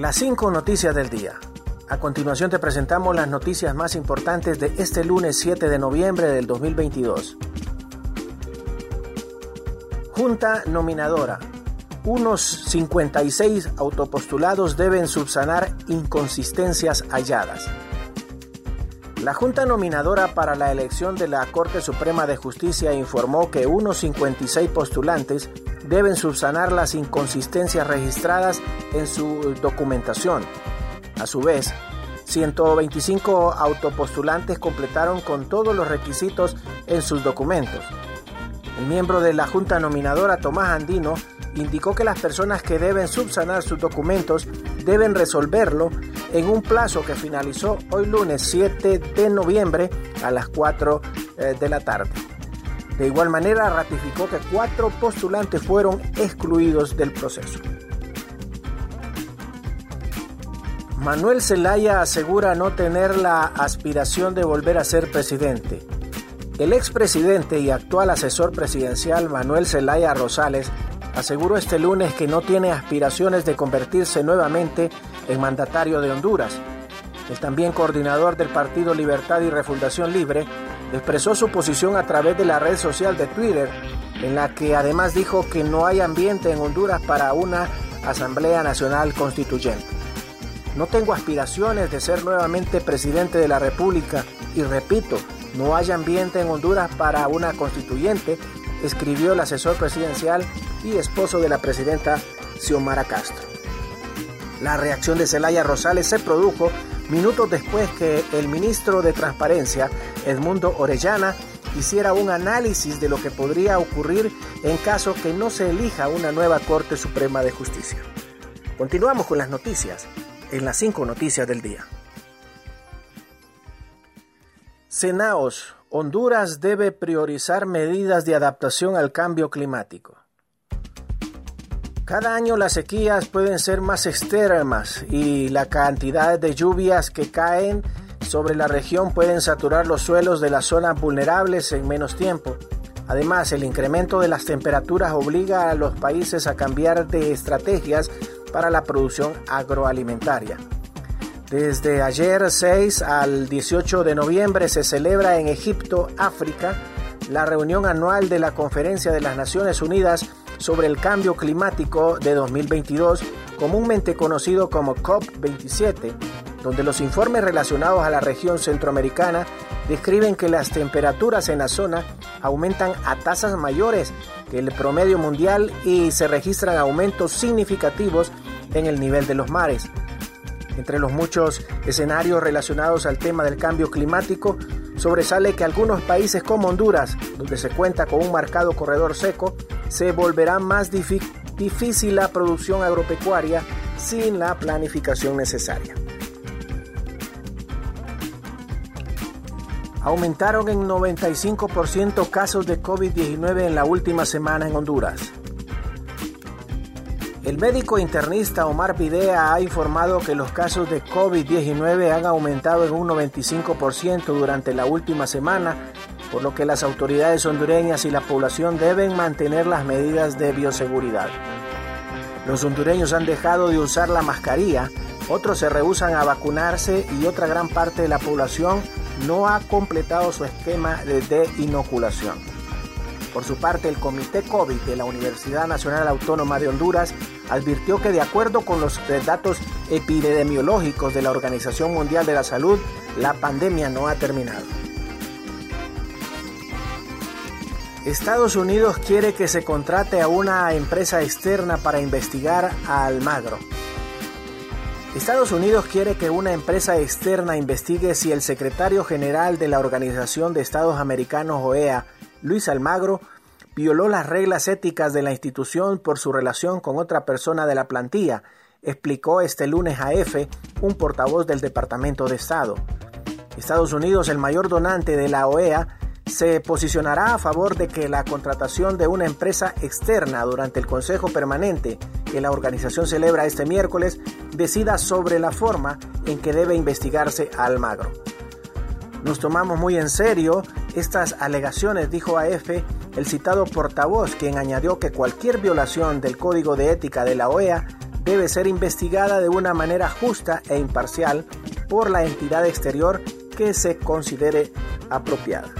Las cinco noticias del día. A continuación te presentamos las noticias más importantes de este lunes 7 de noviembre del 2022. Junta nominadora. Unos 56 autopostulados deben subsanar inconsistencias halladas. La Junta Nominadora para la elección de la Corte Suprema de Justicia informó que unos 56 postulantes deben subsanar las inconsistencias registradas en su documentación. A su vez, 125 autopostulantes completaron con todos los requisitos en sus documentos. El miembro de la Junta Nominadora, Tomás Andino, indicó que las personas que deben subsanar sus documentos deben resolverlo en un plazo que finalizó hoy lunes 7 de noviembre a las 4 eh, de la tarde. De igual manera, ratificó que cuatro postulantes fueron excluidos del proceso. Manuel Zelaya asegura no tener la aspiración de volver a ser presidente. El expresidente y actual asesor presidencial Manuel Zelaya Rosales aseguró este lunes que no tiene aspiraciones de convertirse nuevamente en mandatario de Honduras. El también coordinador del Partido Libertad y Refundación Libre expresó su posición a través de la red social de Twitter, en la que además dijo que no hay ambiente en Honduras para una Asamblea Nacional Constituyente. No tengo aspiraciones de ser nuevamente presidente de la República y repito, no hay ambiente en Honduras para una constituyente, escribió el asesor presidencial y esposo de la presidenta Xiomara Castro. La reacción de Celaya Rosales se produjo minutos después que el ministro de Transparencia, Edmundo Orellana, hiciera un análisis de lo que podría ocurrir en caso que no se elija una nueva Corte Suprema de Justicia. Continuamos con las noticias en las cinco noticias del día. Senaos, Honduras debe priorizar medidas de adaptación al cambio climático. Cada año las sequías pueden ser más extremas y la cantidad de lluvias que caen sobre la región pueden saturar los suelos de las zonas vulnerables en menos tiempo. Además, el incremento de las temperaturas obliga a los países a cambiar de estrategias para la producción agroalimentaria. Desde ayer 6 al 18 de noviembre se celebra en Egipto, África, la reunión anual de la Conferencia de las Naciones Unidas sobre el cambio climático de 2022, comúnmente conocido como COP27, donde los informes relacionados a la región centroamericana describen que las temperaturas en la zona aumentan a tasas mayores que el promedio mundial y se registran aumentos significativos en el nivel de los mares. Entre los muchos escenarios relacionados al tema del cambio climático, sobresale que algunos países como Honduras, donde se cuenta con un marcado corredor seco, se volverá más difícil la producción agropecuaria sin la planificación necesaria. Aumentaron en 95% casos de COVID-19 en la última semana en Honduras. El médico internista Omar Pidea ha informado que los casos de COVID-19 han aumentado en un 95% durante la última semana, por lo que las autoridades hondureñas y la población deben mantener las medidas de bioseguridad. Los hondureños han dejado de usar la mascarilla, otros se rehusan a vacunarse y otra gran parte de la población no ha completado su esquema de inoculación. Por su parte, el Comité COVID de la Universidad Nacional Autónoma de Honduras advirtió que de acuerdo con los datos epidemiológicos de la Organización Mundial de la Salud, la pandemia no ha terminado. Estados Unidos quiere que se contrate a una empresa externa para investigar a Almagro. Estados Unidos quiere que una empresa externa investigue si el secretario general de la Organización de Estados Americanos OEA, Luis Almagro, violó las reglas éticas de la institución por su relación con otra persona de la plantilla, explicó este lunes a EFE un portavoz del Departamento de Estado. Estados Unidos, el mayor donante de la OEA, se posicionará a favor de que la contratación de una empresa externa durante el Consejo Permanente que la organización celebra este miércoles decida sobre la forma en que debe investigarse a Almagro. Nos tomamos muy en serio estas alegaciones, dijo AF el citado portavoz, quien añadió que cualquier violación del código de ética de la OEA debe ser investigada de una manera justa e imparcial por la entidad exterior que se considere apropiada.